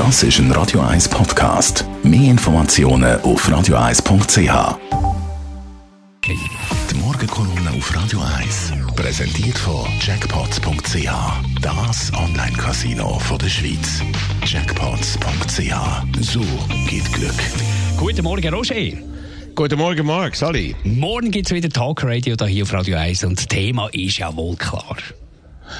Das ist ein Radio 1 Podcast. Mehr Informationen auf radio1.ch. Die Morgenkolumne auf Radio 1 präsentiert von Jackpots.ch. Das Online-Casino der Schweiz. Jackpots.ch. So geht Glück. Guten Morgen, Roger. Guten Morgen, Marc. Sali. Morgen gibt es wieder Talk Radio hier auf Radio 1 und das Thema ist ja wohl klar.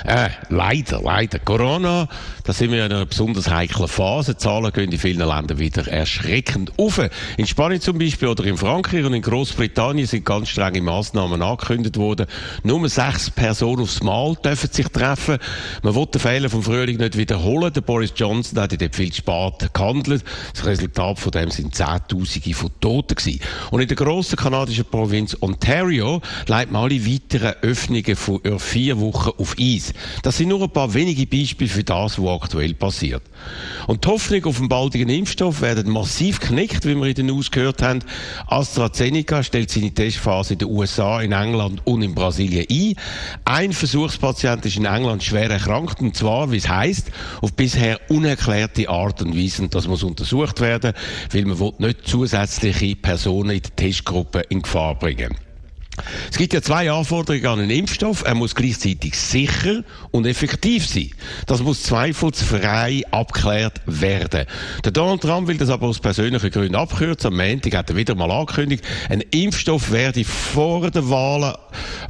Äh, leider, leider. Corona, da sind wir in einer besonders heiklen Phase. Zahlen gehen in vielen Ländern wieder erschreckend auf. In Spanien zum Beispiel oder in Frankreich und in Großbritannien sind ganz strenge Massnahmen angekündigt worden. Nur sechs Personen aufs Mal dürfen sich treffen. Man will den Fehler vom Frühling nicht wiederholen. Der Boris Johnson hat dort viel spät gehandelt. Das Resultat von dem sind Zehntausende von Toten gewesen. Und in der grossen kanadischen Provinz Ontario leitet man alle weiteren Öffnungen von vier Wochen auf Eis. Preis. Das sind nur ein paar wenige Beispiele für das, was aktuell passiert. Und die Hoffnung auf einen baldigen Impfstoff werden massiv knickt, wie wir in den News gehört haben. AstraZeneca stellt seine Testphase in den USA, in England und in Brasilien ein. Ein Versuchspatient ist in England schwer erkrankt, und zwar, wie es heisst, auf bisher unerklärte Art und Weise. Das muss untersucht werden, weil man nicht zusätzliche Personen in der Testgruppe in Gefahr bringen es gibt ja zwei Anforderungen an einen Impfstoff. Er muss gleichzeitig sicher und effektiv sein. Das muss zweifelsfrei abgeklärt werden. Der Donald Trump will das aber aus persönlichen Gründen abkürzen. Am Montag hat er wieder mal angekündigt, ein Impfstoff werde vor der Wahl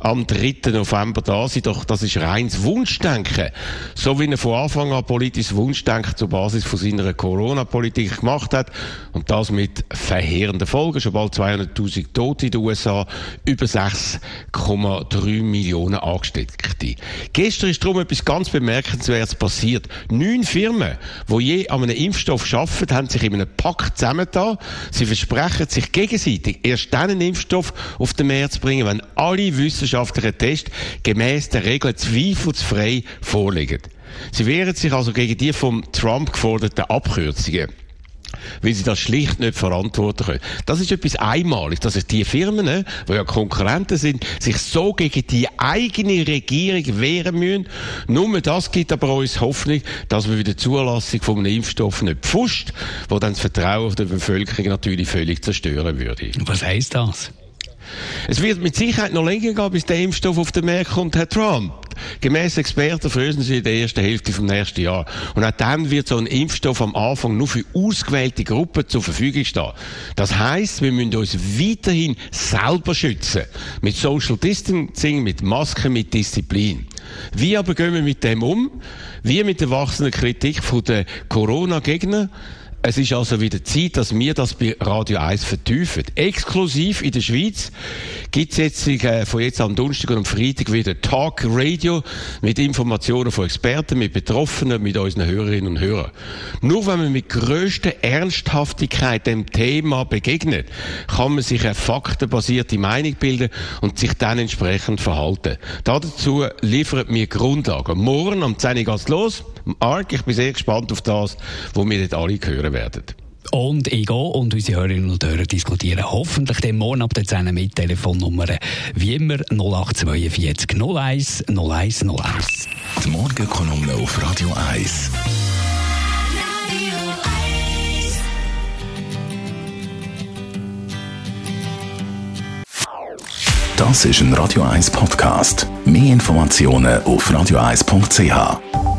am 3. November da sein. Doch das ist reines Wunschdenken. So wie er von Anfang an politisches Wunschdenken zur Basis von seiner Corona-Politik gemacht hat. Und das mit verheerenden Folgen. Schon bald 200.000 Tote in den USA. Über 6,3 Millionen Angesteckte. Gestern ist darum etwas ganz Bemerkenswertes passiert. Neun Firmen, die je an einem Impfstoff arbeiten, haben sich in einem Pakt zusammengetan. Sie versprechen sich gegenseitig erst dann einen Impfstoff auf den März zu bringen, wenn alle wissenschaftlichen Tests gemäß der Regeln zweifelsfrei vorliegen. Sie wehren sich also gegen die vom Trump geforderten Abkürzungen weil sie das schlicht nicht verantworten können. Das ist etwas einmalig, dass sich die Firmen, ne, die ja Konkurrenten sind, sich so gegen die eigene Regierung wehren müssen. Nur das gibt aber uns Hoffnung, dass wir wieder die Zulassung von einem Impfstoff nicht pfuscht, wo dann das Vertrauen der Bevölkerung natürlich völlig zerstören würde. Was heisst das? Es wird mit Sicherheit noch länger gehen, bis der Impfstoff auf den Markt kommt, Herr Trump. Gemäss Experten frösen sie in der ersten Hälfte vom nächsten Jahr. Und auch dann wird so ein Impfstoff am Anfang nur für ausgewählte Gruppen zur Verfügung stehen. Das heißt, wir müssen uns weiterhin selber schützen. Mit Social Distancing, mit Masken, mit Disziplin. Wie aber gehen wir mit dem um? Wie mit der wachsenden Kritik von den Corona-Gegnern? Es ist also wieder Zeit, dass wir das bei Radio 1 vertiefen. Exklusiv in der Schweiz gibt es jetzt äh, von jetzt am Donnerstag und am Freitag wieder Talk Radio mit Informationen von Experten, mit Betroffenen, mit unseren Hörerinnen und Hörern. Nur wenn man mit grösster Ernsthaftigkeit dem Thema begegnet, kann man sich eine faktenbasierte Meinung bilden und sich dann entsprechend verhalten. Dazu liefert mir Grundlagen. Morgen am 10 Uhr geht's los. Arg, ich bin sehr gespannt auf das, wo wir dort alle hören werden. Und ich gehe und unsere Hörerinnen und Hörer diskutieren hoffentlich den morgen ab der 10 mit Telefonnummer wie immer 0842 01 01 01. Die Morgenkolumne auf Radio 1. Das ist ein Radio 1 Podcast. Mehr Informationen auf radio1.ch.